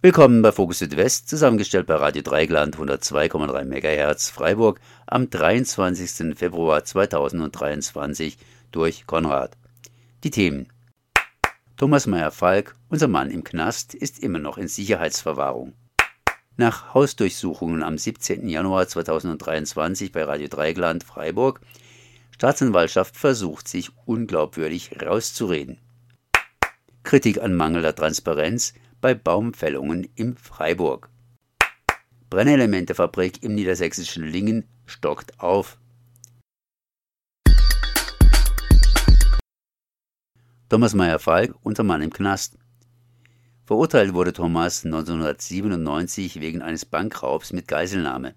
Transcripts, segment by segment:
Willkommen bei Fokus Südwest, zusammengestellt bei Radio Dreigland 102,3 MHz Freiburg am 23. Februar 2023 durch Konrad. Die Themen. Thomas Meyer-Falk, unser Mann im Knast, ist immer noch in Sicherheitsverwahrung. Nach Hausdurchsuchungen am 17. Januar 2023 bei Radio Dreigland Freiburg, Staatsanwaltschaft versucht sich unglaubwürdig rauszureden. Kritik an mangelnder Transparenz bei Baumfällungen im Freiburg. Brennelementefabrik im niedersächsischen Lingen stockt auf. Thomas Meyer-Falk, unser Mann im Knast. Verurteilt wurde Thomas 1997 wegen eines Bankraubs mit Geiselnahme,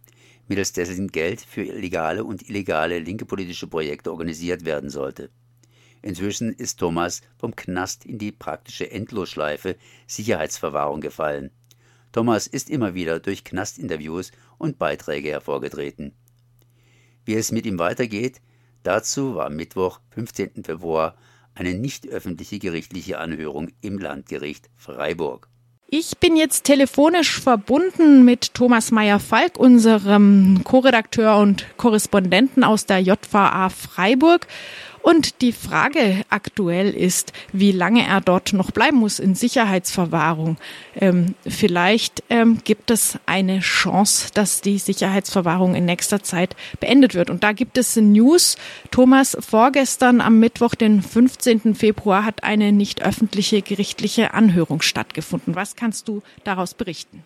mittels dessen Geld für legale und illegale linke politische Projekte organisiert werden sollte. Inzwischen ist Thomas vom Knast in die praktische Endlosschleife Sicherheitsverwahrung gefallen. Thomas ist immer wieder durch Knastinterviews und Beiträge hervorgetreten. Wie es mit ihm weitergeht, dazu war Mittwoch, 15. Februar, eine nicht öffentliche gerichtliche Anhörung im Landgericht Freiburg. Ich bin jetzt telefonisch verbunden mit Thomas Meyer-Falk, unserem Co-Redakteur und Korrespondenten aus der JVA Freiburg. Und die Frage aktuell ist, wie lange er dort noch bleiben muss in Sicherheitsverwahrung. Ähm, vielleicht ähm, gibt es eine Chance, dass die Sicherheitsverwahrung in nächster Zeit beendet wird. Und da gibt es News. Thomas, vorgestern am Mittwoch, den 15. Februar, hat eine nicht öffentliche gerichtliche Anhörung stattgefunden. Was kannst du daraus berichten?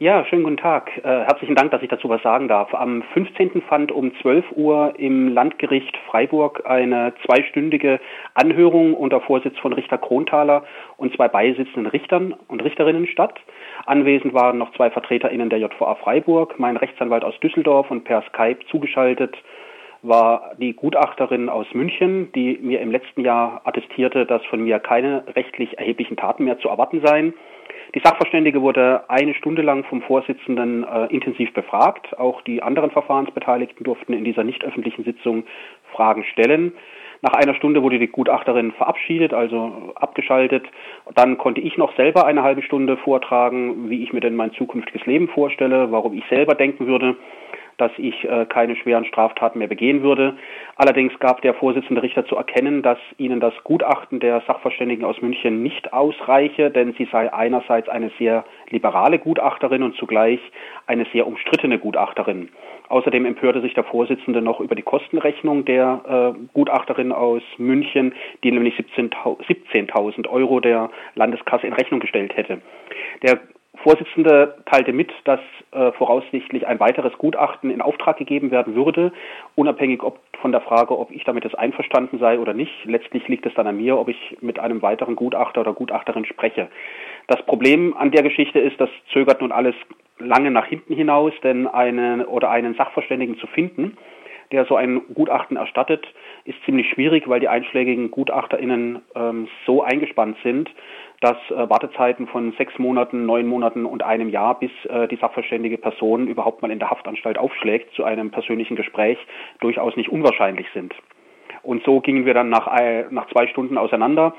Ja, schönen guten Tag. Äh, herzlichen Dank, dass ich dazu was sagen darf. Am 15. fand um 12 Uhr im Landgericht Freiburg eine zweistündige Anhörung unter Vorsitz von Richter Kronthaler und zwei beisitzenden Richtern und Richterinnen statt. Anwesend waren noch zwei VertreterInnen der JVA Freiburg, mein Rechtsanwalt aus Düsseldorf und per Skype zugeschaltet war die Gutachterin aus München, die mir im letzten Jahr attestierte, dass von mir keine rechtlich erheblichen Taten mehr zu erwarten seien. Die Sachverständige wurde eine Stunde lang vom Vorsitzenden äh, intensiv befragt. Auch die anderen Verfahrensbeteiligten durften in dieser nicht öffentlichen Sitzung Fragen stellen. Nach einer Stunde wurde die Gutachterin verabschiedet, also abgeschaltet. Dann konnte ich noch selber eine halbe Stunde vortragen, wie ich mir denn mein zukünftiges Leben vorstelle, warum ich selber denken würde, dass ich äh, keine schweren Straftaten mehr begehen würde. Allerdings gab der Vorsitzende Richter zu erkennen, dass ihnen das Gutachten der Sachverständigen aus München nicht ausreiche, denn sie sei einerseits eine sehr liberale Gutachterin und zugleich eine sehr umstrittene Gutachterin. Außerdem empörte sich der Vorsitzende noch über die Kostenrechnung der äh, Gutachterin aus München, die nämlich 17.000 17 Euro der Landeskasse in Rechnung gestellt hätte. Der Vorsitzende teilte mit, dass äh, voraussichtlich ein weiteres Gutachten in Auftrag gegeben werden würde, unabhängig ob von der Frage, ob ich damit einverstanden sei oder nicht. Letztlich liegt es dann an mir, ob ich mit einem weiteren Gutachter oder Gutachterin spreche. Das Problem an der Geschichte ist, das zögert nun alles lange nach hinten hinaus, denn einen oder einen Sachverständigen zu finden, der so ein Gutachten erstattet, ist ziemlich schwierig, weil die einschlägigen GutachterInnen ähm, so eingespannt sind, dass äh, Wartezeiten von sechs Monaten, neun Monaten und einem Jahr, bis äh, die sachverständige Person überhaupt mal in der Haftanstalt aufschlägt zu einem persönlichen Gespräch, durchaus nicht unwahrscheinlich sind. Und so gingen wir dann nach, nach zwei Stunden auseinander.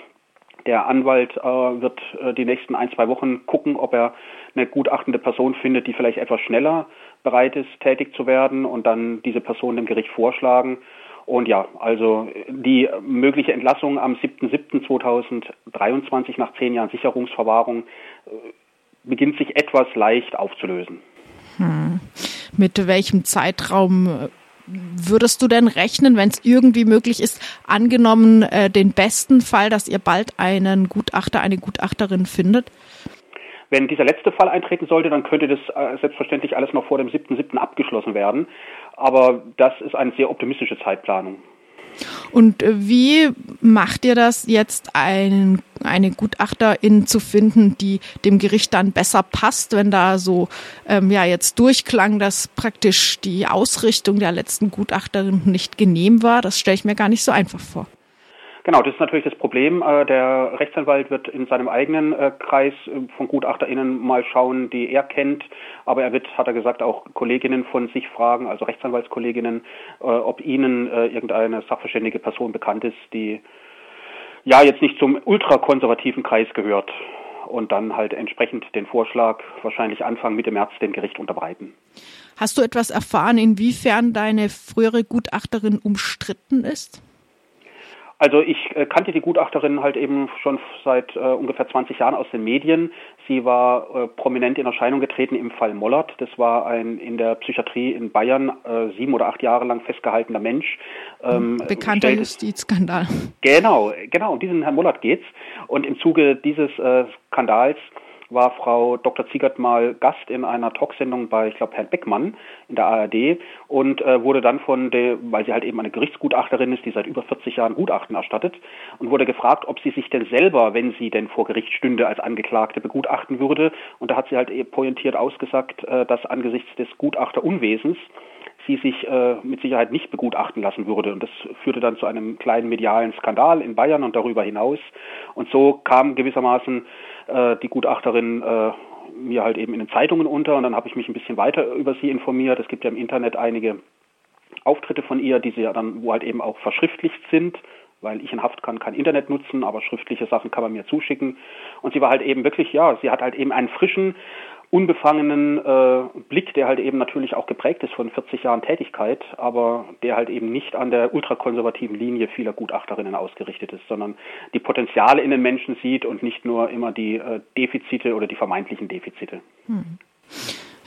Der Anwalt äh, wird äh, die nächsten ein, zwei Wochen gucken, ob er eine gutachtende Person findet, die vielleicht etwas schneller bereit ist, tätig zu werden und dann diese Person dem Gericht vorschlagen. Und ja, also die mögliche Entlassung am 7.7.2023 nach zehn Jahren Sicherungsverwahrung äh, beginnt sich etwas leicht aufzulösen. Hm. Mit welchem Zeitraum äh, würdest du denn rechnen, wenn es irgendwie möglich ist, angenommen äh, den besten Fall, dass ihr bald einen Gutachter, eine Gutachterin findet? Wenn dieser letzte Fall eintreten sollte, dann könnte das äh, selbstverständlich alles noch vor dem 7.7. abgeschlossen werden. Aber das ist eine sehr optimistische Zeitplanung. Und äh, wie macht ihr das jetzt, ein, eine Gutachterin zu finden, die dem Gericht dann besser passt, wenn da so ähm, ja jetzt durchklang, dass praktisch die Ausrichtung der letzten Gutachterin nicht genehm war? Das stelle ich mir gar nicht so einfach vor. Genau, das ist natürlich das Problem. Äh, der Rechtsanwalt wird in seinem eigenen äh, Kreis äh, von GutachterInnen mal schauen, die er kennt. Aber er wird, hat er gesagt, auch Kolleginnen von sich fragen, also Rechtsanwaltskolleginnen, ob ihnen irgendeine sachverständige Person bekannt ist, die ja jetzt nicht zum ultrakonservativen Kreis gehört und dann halt entsprechend den Vorschlag wahrscheinlich Anfang Mitte März dem Gericht unterbreiten. Hast du etwas erfahren, inwiefern deine frühere Gutachterin umstritten ist? Also ich äh, kannte die Gutachterin halt eben schon seit äh, ungefähr 20 Jahren aus den Medien. Sie war äh, prominent in Erscheinung getreten im Fall Mollert. Das war ein in der Psychiatrie in Bayern äh, sieben oder acht Jahre lang festgehaltener Mensch. Ähm, Bekannter Justizskandal. Genau, genau, um diesen Herrn Mollert geht's. Und im Zuge dieses äh, Skandals war Frau Dr. Ziegert mal Gast in einer Talksendung bei, ich glaube, Herrn Beckmann in der ARD und äh, wurde dann von der, weil sie halt eben eine Gerichtsgutachterin ist, die seit über 40 Jahren Gutachten erstattet, und wurde gefragt, ob sie sich denn selber, wenn sie denn vor Gericht stünde, als Angeklagte begutachten würde. Und da hat sie halt pointiert ausgesagt, äh, dass angesichts des Gutachterunwesens sie sich äh, mit Sicherheit nicht begutachten lassen würde. Und das führte dann zu einem kleinen medialen Skandal in Bayern und darüber hinaus. Und so kam gewissermaßen äh, die Gutachterin äh, mir halt eben in den Zeitungen unter und dann habe ich mich ein bisschen weiter über sie informiert. Es gibt ja im Internet einige Auftritte von ihr, die sie ja dann, wo halt eben auch verschriftlicht sind, weil ich in Haft kann kein Internet nutzen, aber schriftliche Sachen kann man mir zuschicken. Und sie war halt eben wirklich, ja, sie hat halt eben einen frischen, unbefangenen äh, Blick, der halt eben natürlich auch geprägt ist von 40 Jahren Tätigkeit, aber der halt eben nicht an der ultrakonservativen Linie vieler Gutachterinnen ausgerichtet ist, sondern die Potenziale in den Menschen sieht und nicht nur immer die äh, Defizite oder die vermeintlichen Defizite. Hm.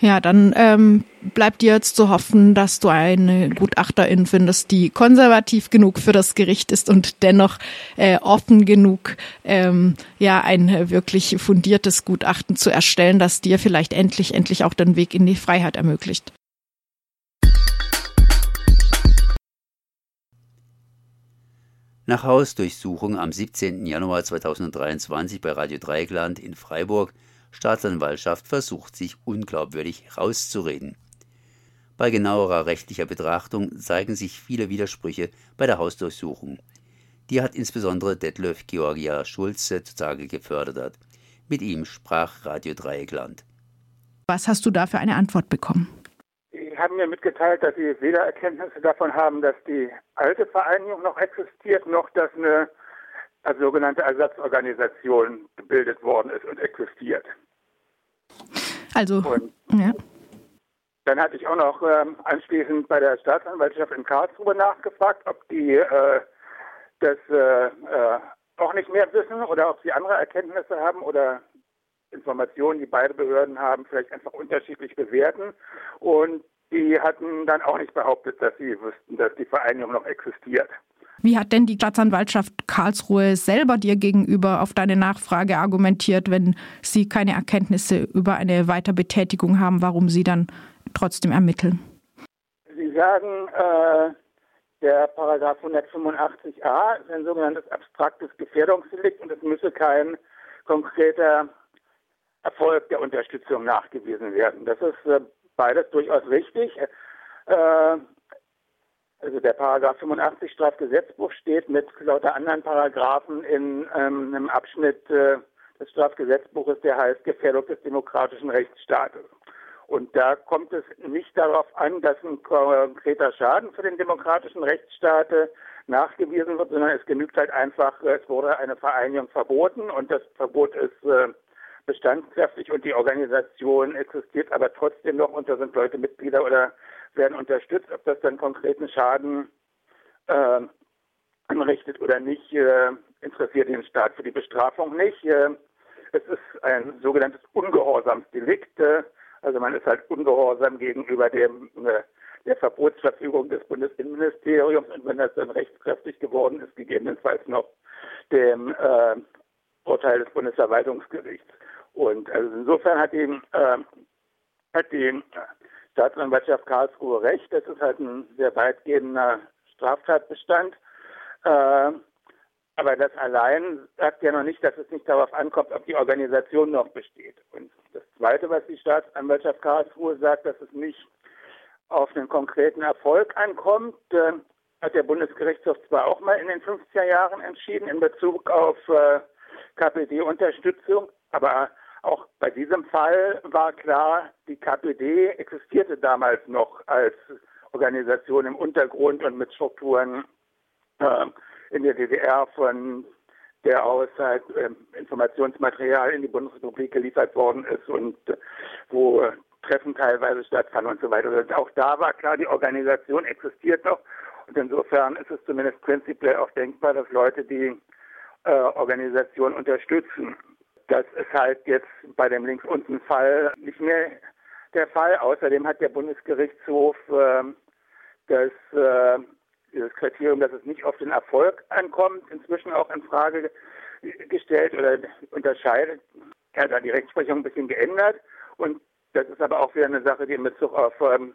Ja, dann ähm, bleibt dir jetzt zu hoffen, dass du eine Gutachterin findest, die konservativ genug für das Gericht ist und dennoch äh, offen genug, ähm, ja, ein wirklich fundiertes Gutachten zu erstellen, das dir vielleicht endlich, endlich auch den Weg in die Freiheit ermöglicht. Nach Hausdurchsuchung am 17. Januar 2023 bei Radio Dreieckland in Freiburg Staatsanwaltschaft versucht sich unglaubwürdig rauszureden. Bei genauerer rechtlicher Betrachtung zeigen sich viele Widersprüche bei der Hausdurchsuchung. Die hat insbesondere Detlef Georgia Schulze zutage gefördert. Mit ihm sprach Radio Dreieckland. Was hast du da für eine Antwort bekommen? Sie haben mir mitgeteilt, dass Sie weder Erkenntnisse davon haben, dass die alte Vereinigung noch existiert, noch dass eine als sogenannte Ersatzorganisation gebildet worden ist und existiert. Also, und ja. Dann hatte ich auch noch ähm, anschließend bei der Staatsanwaltschaft in Karlsruhe nachgefragt, ob die äh, das äh, äh, auch nicht mehr wissen oder ob sie andere Erkenntnisse haben oder Informationen, die beide Behörden haben, vielleicht einfach unterschiedlich bewerten. Und die hatten dann auch nicht behauptet, dass sie wüssten, dass die Vereinigung noch existiert. Wie hat denn die Staatsanwaltschaft Karlsruhe selber dir gegenüber auf deine Nachfrage argumentiert, wenn sie keine Erkenntnisse über eine Weiterbetätigung haben, warum sie dann trotzdem ermitteln? Sie sagen, äh, der Paragraph 185a ist ein sogenanntes abstraktes Gefährdungsdelikt und es müsse kein konkreter Erfolg der Unterstützung nachgewiesen werden. Das ist äh, beides durchaus richtig. Äh, also der Paragraph 85 Strafgesetzbuch steht mit lauter anderen Paragraphen in ähm, einem Abschnitt äh, des Strafgesetzbuches, der heißt Gefährdung des demokratischen Rechtsstaates. Und da kommt es nicht darauf an, dass ein konkreter Schaden für den demokratischen Rechtsstaat nachgewiesen wird, sondern es genügt halt einfach, es wurde eine Vereinigung verboten und das Verbot ist äh, bestandskräftig und die Organisation existiert aber trotzdem noch und da sind Leute Mitglieder oder werden unterstützt, ob das dann konkreten Schaden äh, anrichtet oder nicht, äh, interessiert den Staat für die Bestrafung nicht. Äh, es ist ein sogenanntes Ungehorsamsdelikt. Also man ist halt ungehorsam gegenüber dem äh, der Verbotsverfügung des Bundesinnenministeriums und wenn das dann rechtskräftig geworden ist, gegebenenfalls noch dem äh, Urteil des Bundesverwaltungsgerichts. Und also insofern hat die, äh, hat die Staatsanwaltschaft Karlsruhe recht. Das ist halt ein sehr weitgehender Straftatbestand. Äh, aber das allein sagt ja noch nicht, dass es nicht darauf ankommt, ob die Organisation noch besteht. Und das Zweite, was die Staatsanwaltschaft Karlsruhe sagt, dass es nicht auf einen konkreten Erfolg ankommt, äh, hat der Bundesgerichtshof zwar auch mal in den 50er Jahren entschieden in Bezug auf äh, KPD-Unterstützung, aber auch bei diesem Fall war klar, die KPD existierte damals noch als Organisation im Untergrund und mit Strukturen äh, in der DDR von der aus halt, äh, Informationsmaterial in die Bundesrepublik geliefert worden ist und äh, wo Treffen teilweise stattfanden und so weiter. Also auch da war klar, die Organisation existiert noch und insofern ist es zumindest prinzipiell auch denkbar, dass Leute die äh, Organisation unterstützen. Das ist halt jetzt bei dem links unten Fall nicht mehr der Fall. Außerdem hat der Bundesgerichtshof äh, das äh, dieses Kriterium, dass es nicht auf den Erfolg ankommt, inzwischen auch in Frage gestellt oder unterscheidet. Er hat da die Rechtsprechung ein bisschen geändert und das ist aber auch wieder eine Sache, die in Bezug auf ähm,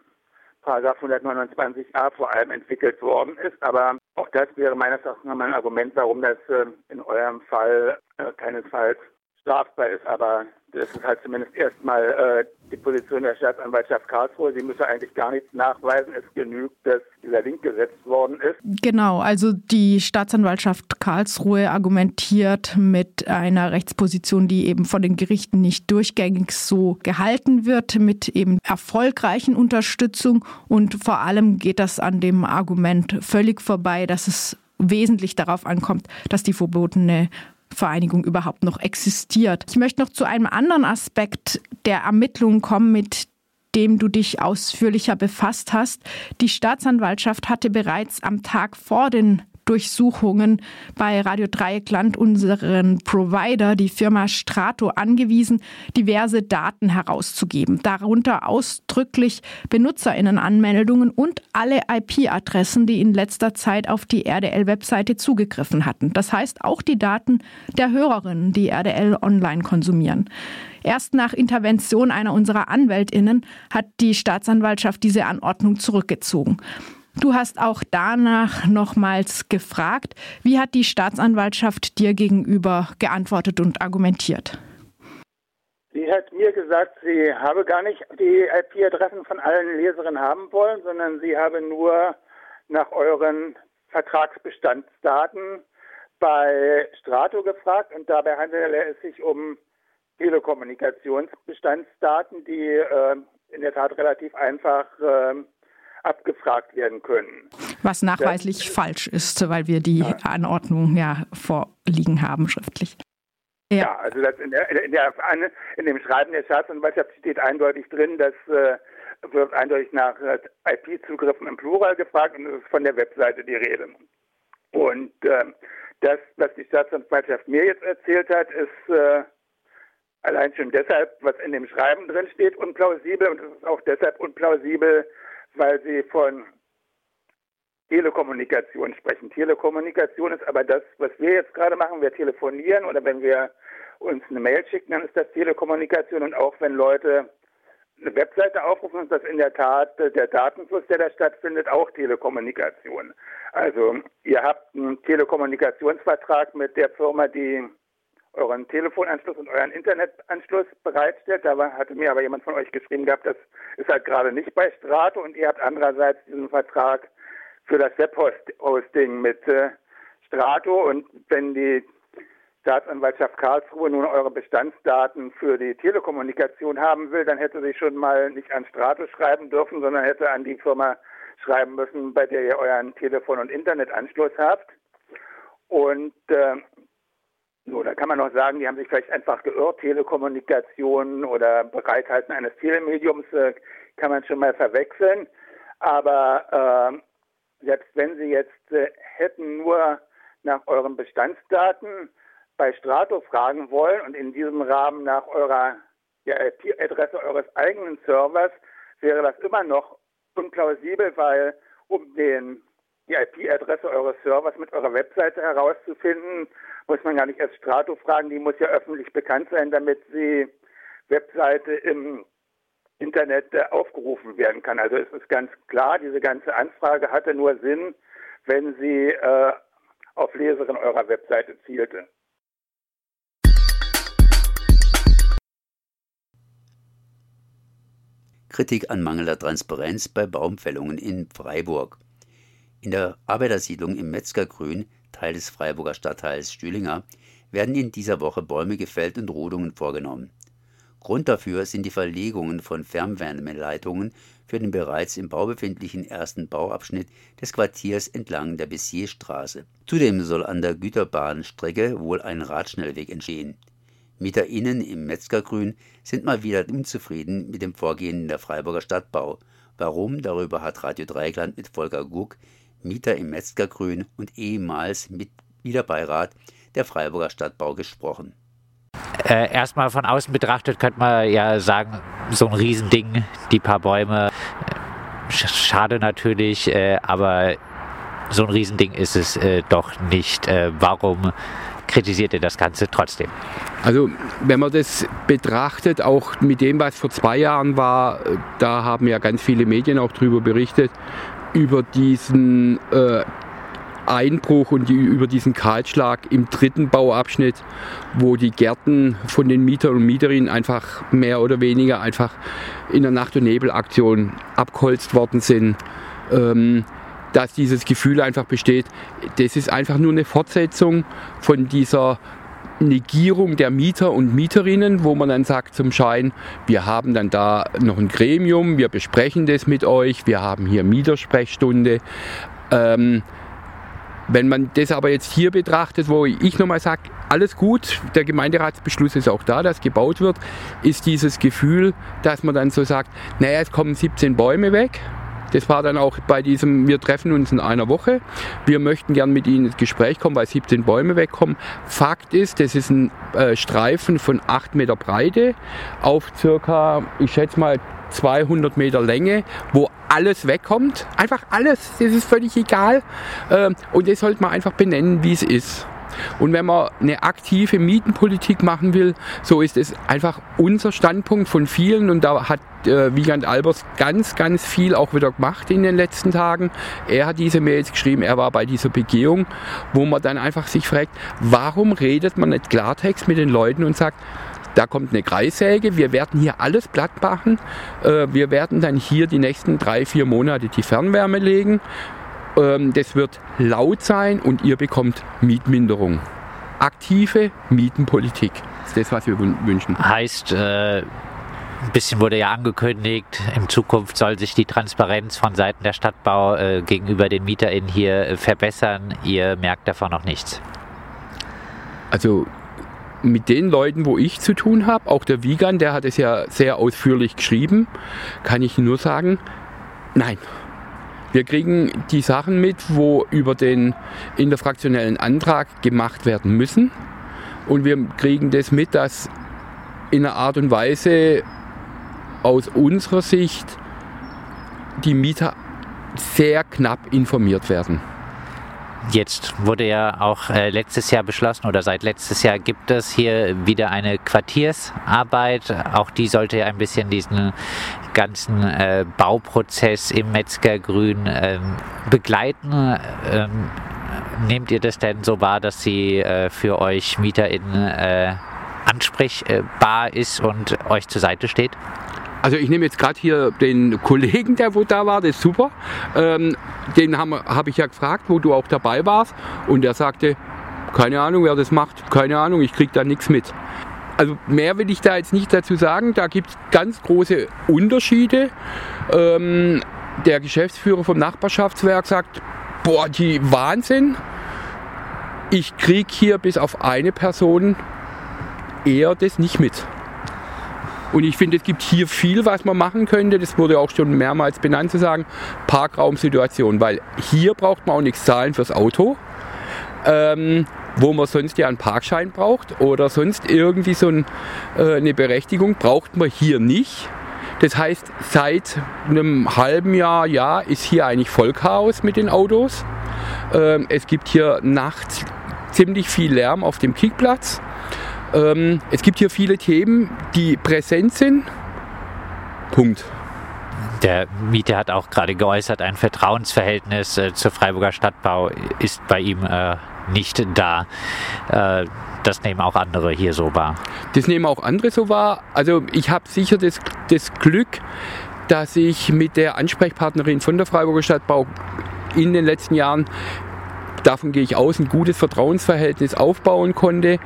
Paragraph 129a vor allem entwickelt worden ist. Aber auch das wäre meines Erachtens nochmal ein Argument, warum das äh, in eurem Fall äh, keinesfalls strafbar ist. Aber das ist halt zumindest erstmal äh, die Position der Staatsanwaltschaft Karlsruhe. Sie müsse eigentlich gar nichts nachweisen. Es genügt, dass dieser Link gesetzt worden ist. Genau, also die Staatsanwaltschaft Karlsruhe argumentiert mit einer Rechtsposition, die eben von den Gerichten nicht durchgängig so gehalten wird, mit eben erfolgreichen Unterstützung. Und vor allem geht das an dem Argument völlig vorbei, dass es wesentlich darauf ankommt, dass die verbotene Vereinigung überhaupt noch existiert. Ich möchte noch zu einem anderen Aspekt der Ermittlungen kommen, mit dem du dich ausführlicher befasst hast. Die Staatsanwaltschaft hatte bereits am Tag vor den Durchsuchungen bei Radio Dreieckland unseren Provider, die Firma Strato, angewiesen, diverse Daten herauszugeben, darunter ausdrücklich Benutzerinnenanmeldungen und alle IP-Adressen, die in letzter Zeit auf die RDL-Webseite zugegriffen hatten. Das heißt auch die Daten der Hörerinnen, die RDL online konsumieren. Erst nach Intervention einer unserer Anwältinnen hat die Staatsanwaltschaft diese Anordnung zurückgezogen. Du hast auch danach nochmals gefragt, wie hat die Staatsanwaltschaft dir gegenüber geantwortet und argumentiert? Sie hat mir gesagt, sie habe gar nicht die IP-Adressen von allen Leserinnen haben wollen, sondern sie habe nur nach euren Vertragsbestandsdaten bei Strato gefragt und dabei handele es sich um Telekommunikationsbestandsdaten, die äh, in der Tat relativ einfach äh, abgefragt werden können. Was nachweislich das, falsch ist, weil wir die ja. Anordnung ja vorliegen haben schriftlich. Ja, ja also in, der, in, der, in, dem Schreiben der Staatsanwaltschaft steht eindeutig drin, dass äh, wird eindeutig nach äh, IP-Zugriffen im Plural gefragt und es ist von der Webseite die Rede. Und äh, das, was die Staatsanwaltschaft mir jetzt erzählt hat, ist äh, allein schon deshalb, was in dem Schreiben drin steht, unplausibel und es ist auch deshalb unplausibel, weil Sie von Telekommunikation sprechen. Telekommunikation ist aber das, was wir jetzt gerade machen. Wir telefonieren oder wenn wir uns eine Mail schicken, dann ist das Telekommunikation. Und auch wenn Leute eine Webseite aufrufen, ist das in der Tat der Datenfluss, der da stattfindet, auch Telekommunikation. Also ihr habt einen Telekommunikationsvertrag mit der Firma, die euren Telefonanschluss und euren Internetanschluss bereitstellt. Da hatte mir aber jemand von euch geschrieben gehabt, das ist halt gerade nicht bei Strato und ihr habt andererseits diesen Vertrag für das Webhosting mit äh, Strato und wenn die Staatsanwaltschaft Karlsruhe nun eure Bestandsdaten für die Telekommunikation haben will, dann hätte sie schon mal nicht an Strato schreiben dürfen, sondern hätte an die Firma schreiben müssen, bei der ihr euren Telefon- und Internetanschluss habt. Und äh, so, da kann man noch sagen, die haben sich vielleicht einfach geirrt. Telekommunikation oder Bereithalten eines Telemediums äh, kann man schon mal verwechseln. Aber äh, selbst wenn Sie jetzt äh, hätten nur nach euren Bestandsdaten bei Strato fragen wollen und in diesem Rahmen nach eurer IP-Adresse eures eigenen Servers, wäre das immer noch unplausibel, weil um den, die IP-Adresse eures Servers mit eurer Webseite herauszufinden, muss man gar nicht erst Strato fragen, die muss ja öffentlich bekannt sein, damit die Webseite im Internet äh, aufgerufen werden kann. Also es ist ganz klar, diese ganze Anfrage hatte nur Sinn, wenn sie äh, auf Leserinnen eurer Webseite zielte. Kritik an mangelnder Transparenz bei Baumfällungen in Freiburg. In der Arbeitersiedlung im Metzgergrün, Teil des Freiburger Stadtteils Stühlinger, werden in dieser Woche Bäume gefällt und Rodungen vorgenommen. Grund dafür sind die Verlegungen von Fernwärmeleitungen für den bereits im Bau befindlichen ersten Bauabschnitt des Quartiers entlang der Bessierstraße. Zudem soll an der Güterbahnstrecke wohl ein Radschnellweg entstehen. MieterInnen im Metzgergrün sind mal wieder unzufrieden mit dem Vorgehen der Freiburger Stadtbau. Warum? Darüber hat Radio Dreigland mit Volker Guck, Mieter im Metzgergrün und ehemals Mitgliederbeirat der Freiburger Stadtbau gesprochen. Äh, erstmal von außen betrachtet könnte man ja sagen, so ein Riesending, die paar Bäume, schade natürlich, äh, aber so ein Riesending ist es äh, doch nicht. Äh, warum kritisiert ihr das Ganze trotzdem? Also wenn man das betrachtet, auch mit dem, was vor zwei Jahren war, da haben ja ganz viele Medien auch darüber berichtet, über diesen äh, Einbruch und die, über diesen Kahlschlag im dritten Bauabschnitt, wo die Gärten von den Mietern und Mieterinnen einfach mehr oder weniger einfach in der Nacht- und Nebelaktion abgeholzt worden sind. Ähm, dass dieses Gefühl einfach besteht, das ist einfach nur eine Fortsetzung von dieser Negierung der Mieter und Mieterinnen, wo man dann sagt zum Schein, wir haben dann da noch ein Gremium, wir besprechen das mit euch, wir haben hier Mietersprechstunde. Ähm, wenn man das aber jetzt hier betrachtet, wo ich nochmal sage, alles gut, der Gemeinderatsbeschluss ist auch da, dass gebaut wird, ist dieses Gefühl, dass man dann so sagt, naja, es kommen 17 Bäume weg, das war dann auch bei diesem, wir treffen uns in einer Woche. Wir möchten gern mit Ihnen ins Gespräch kommen, weil 17 Bäume wegkommen. Fakt ist, das ist ein äh, Streifen von 8 Meter Breite auf circa, ich schätze mal 200 Meter Länge, wo alles wegkommt. Einfach alles, das ist völlig egal. Ähm, und das sollte man einfach benennen, wie es ist. Und wenn man eine aktive Mietenpolitik machen will, so ist es einfach unser Standpunkt von vielen und da hat äh, Wiegand Albers ganz, ganz viel auch wieder gemacht in den letzten Tagen. Er hat diese Mails geschrieben, er war bei dieser Begehung, wo man dann einfach sich fragt, warum redet man nicht Klartext mit den Leuten und sagt, da kommt eine Kreissäge, wir werden hier alles platt machen, äh, wir werden dann hier die nächsten drei, vier Monate die Fernwärme legen das wird laut sein und ihr bekommt Mietminderung. Aktive Mietenpolitik ist das, was wir wünschen. Heißt, äh, ein bisschen wurde ja angekündigt, in Zukunft soll sich die Transparenz von Seiten der Stadtbau äh, gegenüber den MieterInnen hier äh, verbessern. Ihr merkt davon noch nichts. Also mit den Leuten, wo ich zu tun habe, auch der Wiegand, der hat es ja sehr ausführlich geschrieben, kann ich nur sagen, nein. Wir kriegen die Sachen mit, wo über den interfraktionellen Antrag gemacht werden müssen. Und wir kriegen das mit, dass in einer Art und Weise aus unserer Sicht die Mieter sehr knapp informiert werden. Jetzt wurde ja auch äh, letztes Jahr beschlossen oder seit letztes Jahr gibt es hier wieder eine Quartiersarbeit. Auch die sollte ja ein bisschen diesen ganzen äh, Bauprozess im Metzgergrün ähm, begleiten. Ähm, nehmt ihr das denn so wahr, dass sie äh, für euch MieterInnen äh, ansprechbar ist und euch zur Seite steht? Also ich nehme jetzt gerade hier den Kollegen, der wo da war, das ist super. Ähm, den habe hab ich ja gefragt, wo du auch dabei warst. Und der sagte, keine Ahnung, wer das macht, keine Ahnung, ich kriege da nichts mit. Also mehr will ich da jetzt nicht dazu sagen. Da gibt es ganz große Unterschiede. Ähm, der Geschäftsführer vom Nachbarschaftswerk sagt, boah, die Wahnsinn. Ich kriege hier bis auf eine Person eher das nicht mit. Und ich finde, es gibt hier viel, was man machen könnte. Das wurde auch schon mehrmals benannt zu sagen. Parkraumsituation, weil hier braucht man auch nichts zahlen fürs Auto. Ähm, wo man sonst ja einen Parkschein braucht oder sonst irgendwie so ein, äh, eine Berechtigung braucht man hier nicht. Das heißt, seit einem halben Jahr, Jahr ist hier eigentlich Vollchaos mit den Autos. Ähm, es gibt hier nachts ziemlich viel Lärm auf dem Kickplatz. Ähm, es gibt hier viele Themen, die präsent sind. Punkt. Der Mieter hat auch gerade geäußert, ein Vertrauensverhältnis äh, zur Freiburger Stadtbau ist bei ihm äh, nicht da. Äh, das nehmen auch andere hier so wahr. Das nehmen auch andere so wahr. Also ich habe sicher das, das Glück, dass ich mit der Ansprechpartnerin von der Freiburger Stadtbau in den letzten Jahren, davon gehe ich aus, ein gutes Vertrauensverhältnis aufbauen konnte.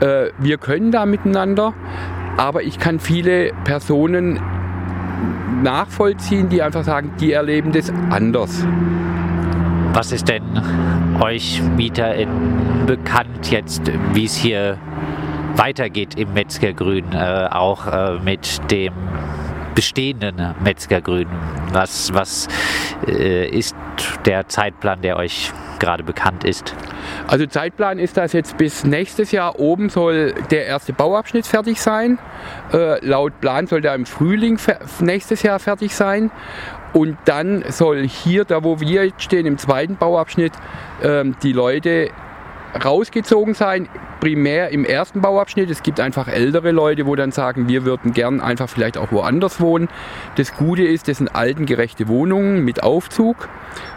Äh, wir können da miteinander, aber ich kann viele Personen nachvollziehen, die einfach sagen, die erleben das anders. Was ist denn euch MieterInnen bekannt jetzt, wie es hier weitergeht im Metzgergrün, äh, auch äh, mit dem bestehenden Metzgergrün? Was, was äh, ist der Zeitplan, der euch gerade bekannt ist? Also Zeitplan ist, dass jetzt bis nächstes Jahr oben soll der erste Bauabschnitt fertig sein. Äh, laut Plan soll der im Frühling nächstes Jahr fertig sein. Und dann soll hier, da wo wir jetzt stehen, im zweiten Bauabschnitt, äh, die Leute rausgezogen sein, primär im ersten Bauabschnitt. Es gibt einfach ältere Leute, wo dann sagen, wir würden gern einfach vielleicht auch woanders wohnen. Das Gute ist, das sind altengerechte Wohnungen mit Aufzug,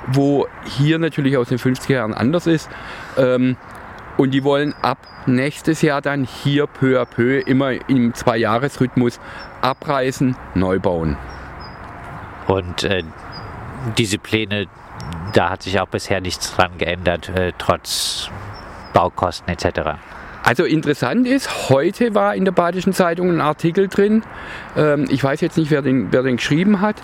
wo hier natürlich aus den 50er Jahren anders ist. Ähm, und die wollen ab nächstes Jahr dann hier peu à peu immer im Zwei-Jahres-Rhythmus abreißen, neu bauen. Und äh, diese Pläne, da hat sich auch bisher nichts dran geändert, äh, trotz Baukosten etc. Also interessant ist, heute war in der Badischen Zeitung ein Artikel drin, ähm, ich weiß jetzt nicht, wer den, wer den geschrieben hat,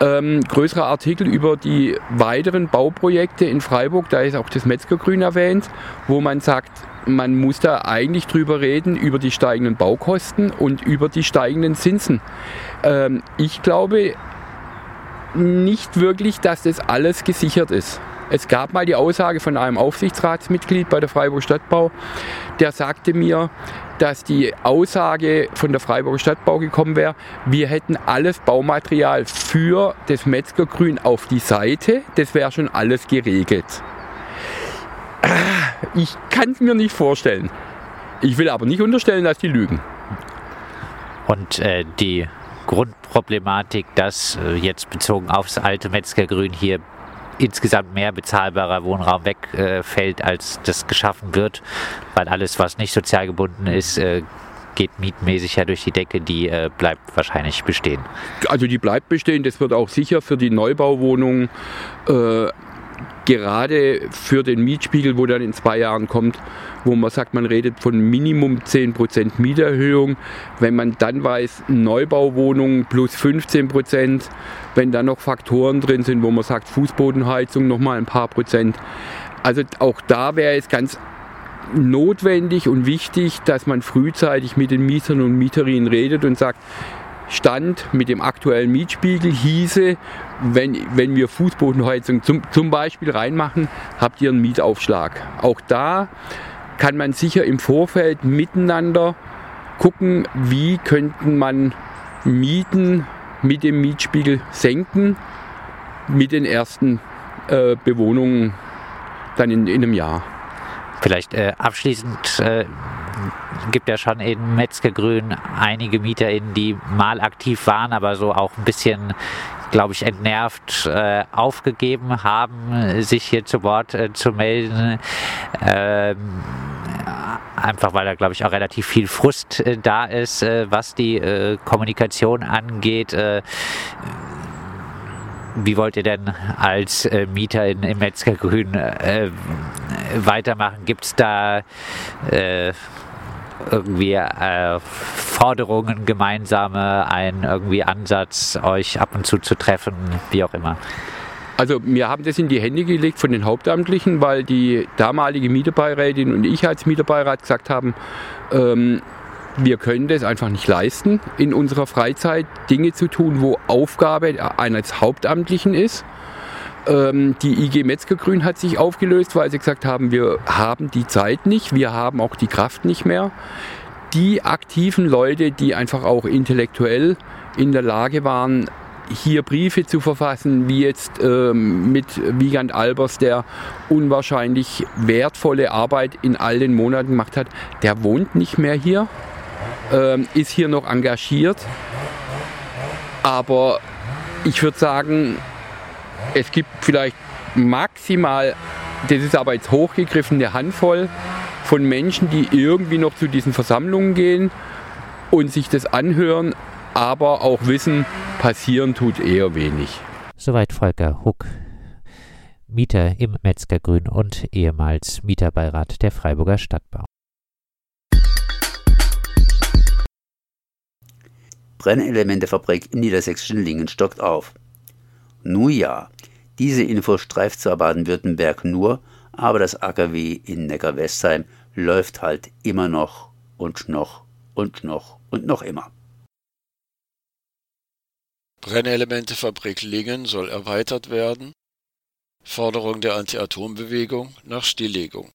ähm, größerer Artikel über die weiteren Bauprojekte in Freiburg, da ist auch das Metzgergrün erwähnt, wo man sagt, man muss da eigentlich drüber reden, über die steigenden Baukosten und über die steigenden Zinsen. Ähm, ich glaube nicht wirklich, dass das alles gesichert ist. Es gab mal die Aussage von einem Aufsichtsratsmitglied bei der Freiburger Stadtbau, der sagte mir, dass die Aussage von der Freiburger Stadtbau gekommen wäre, wir hätten alles Baumaterial für das Metzgergrün auf die Seite, das wäre schon alles geregelt. Ich kann es mir nicht vorstellen. Ich will aber nicht unterstellen, dass die lügen. Und äh, die Grundproblematik, dass äh, jetzt bezogen aufs alte Metzgergrün hier insgesamt mehr bezahlbarer Wohnraum wegfällt, äh, als das geschaffen wird, weil alles, was nicht sozial gebunden ist, äh, geht mietmäßig ja durch die Decke, die äh, bleibt wahrscheinlich bestehen. Also die bleibt bestehen, das wird auch sicher für die Neubauwohnungen äh, gerade für den Mietspiegel, wo dann in zwei Jahren kommt, wo man sagt, man redet von Minimum 10% Mieterhöhung. Wenn man dann weiß, Neubauwohnungen plus 15%, wenn dann noch Faktoren drin sind, wo man sagt, Fußbodenheizung nochmal ein paar Prozent. Also auch da wäre es ganz notwendig und wichtig, dass man frühzeitig mit den Mietern und Mieterinnen redet und sagt, Stand mit dem aktuellen Mietspiegel hieße, wenn, wenn wir Fußbodenheizung zum, zum Beispiel reinmachen, habt ihr einen Mietaufschlag. Auch da kann man sicher im Vorfeld miteinander gucken, wie könnten man Mieten mit dem Mietspiegel senken mit den ersten äh, Bewohnungen dann in, in einem Jahr. Vielleicht äh, abschließend äh, gibt ja schon in Metzgergrün einige MieterInnen, die mal aktiv waren, aber so auch ein bisschen glaube ich, entnervt äh, aufgegeben haben, sich hier zu Wort äh, zu melden. Ähm, einfach weil da, glaube ich, auch relativ viel Frust äh, da ist, äh, was die äh, Kommunikation angeht. Äh, wie wollt ihr denn als Mieter in, im Metzgergrün weitermachen? Gibt es da irgendwie äh, Forderungen gemeinsame, einen irgendwie Ansatz, euch ab und zu zu treffen, wie auch immer? Also wir haben das in die Hände gelegt von den Hauptamtlichen, weil die damalige Mieterbeirätin und ich als Mieterbeirat gesagt haben, ähm, wir können das einfach nicht leisten, in unserer Freizeit Dinge zu tun, wo Aufgabe eines Hauptamtlichen ist. Ähm, die IG Metzgergrün hat sich aufgelöst, weil sie gesagt haben, wir haben die Zeit nicht, wir haben auch die Kraft nicht mehr. Die aktiven Leute, die einfach auch intellektuell in der Lage waren, hier Briefe zu verfassen, wie jetzt ähm, mit Wiegand Albers, der unwahrscheinlich wertvolle Arbeit in all den Monaten gemacht hat, der wohnt nicht mehr hier, ähm, ist hier noch engagiert. Aber ich würde sagen, es gibt vielleicht maximal das ist aber jetzt hochgegriffen, eine Handvoll von Menschen, die irgendwie noch zu diesen Versammlungen gehen und sich das anhören, aber auch wissen, passieren tut eher wenig. Soweit Volker Huck, Mieter im Metzgergrün und ehemals Mieterbeirat der Freiburger Stadtbau. Brennelementefabrik im niedersächsischen Lingen stockt auf. Nu ja, diese Info streift zwar Baden-Württemberg nur, aber das AKW in Neckar-Westheim läuft halt immer noch und noch und noch und noch immer. Brennelementefabrik Lingen soll erweitert werden. Forderung der Anti-Atom-Bewegung nach Stilllegung.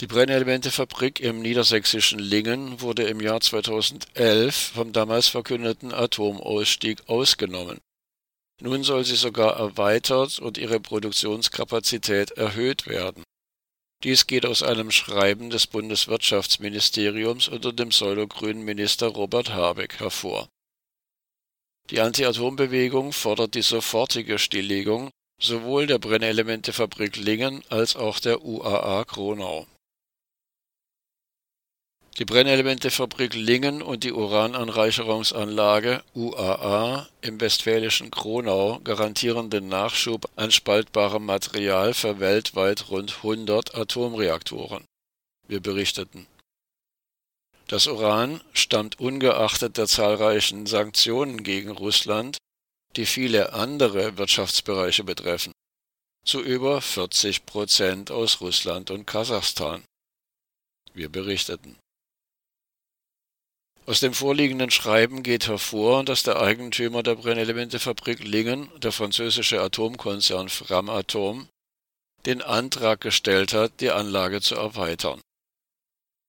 Die Brennelementefabrik im niedersächsischen Lingen wurde im Jahr 2011 vom damals verkündeten Atomausstieg ausgenommen. Nun soll sie sogar erweitert und ihre Produktionskapazität erhöht werden. Dies geht aus einem Schreiben des Bundeswirtschaftsministeriums unter dem pseudogrünen Minister Robert Habeck hervor. Die Anti-Atom-Bewegung fordert die sofortige Stilllegung sowohl der Brennelementefabrik Lingen als auch der UAA Kronau. Die Brennelementefabrik Lingen und die Urananreicherungsanlage UAA im westfälischen Kronau garantieren den Nachschub an spaltbarem Material für weltweit rund 100 Atomreaktoren. Wir berichteten das Uran stammt ungeachtet der zahlreichen Sanktionen gegen Russland, die viele andere Wirtschaftsbereiche betreffen, zu über 40 Prozent aus Russland und Kasachstan. Wir berichteten. Aus dem vorliegenden Schreiben geht hervor, dass der Eigentümer der Brennelementefabrik Lingen, der französische Atomkonzern Framatom, den Antrag gestellt hat, die Anlage zu erweitern.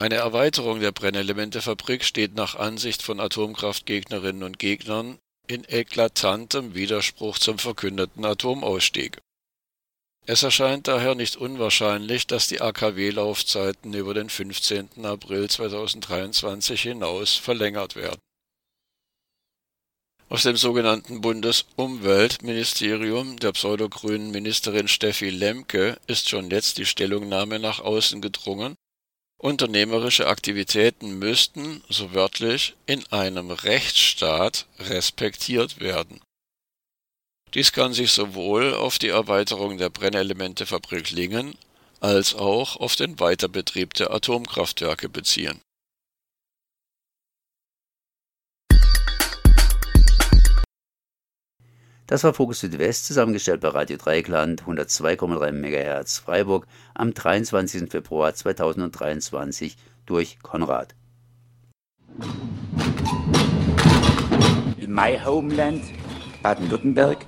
Eine Erweiterung der Brennelementefabrik steht nach Ansicht von Atomkraftgegnerinnen und Gegnern in eklatantem Widerspruch zum verkündeten Atomausstieg. Es erscheint daher nicht unwahrscheinlich, dass die AKW-Laufzeiten über den 15. April 2023 hinaus verlängert werden. Aus dem sogenannten Bundesumweltministerium der pseudogrünen Ministerin Steffi Lemke ist schon jetzt die Stellungnahme nach außen gedrungen, Unternehmerische Aktivitäten müssten, so wörtlich, in einem Rechtsstaat respektiert werden. Dies kann sich sowohl auf die Erweiterung der Brennelementefabrik Lingen als auch auf den Weiterbetrieb der Atomkraftwerke beziehen Das war Fokus Südwest, zusammengestellt bei Radio Dreieckland 102,3 MHz Freiburg am 23. Februar 2023 durch Konrad. In my homeland, Baden-Württemberg,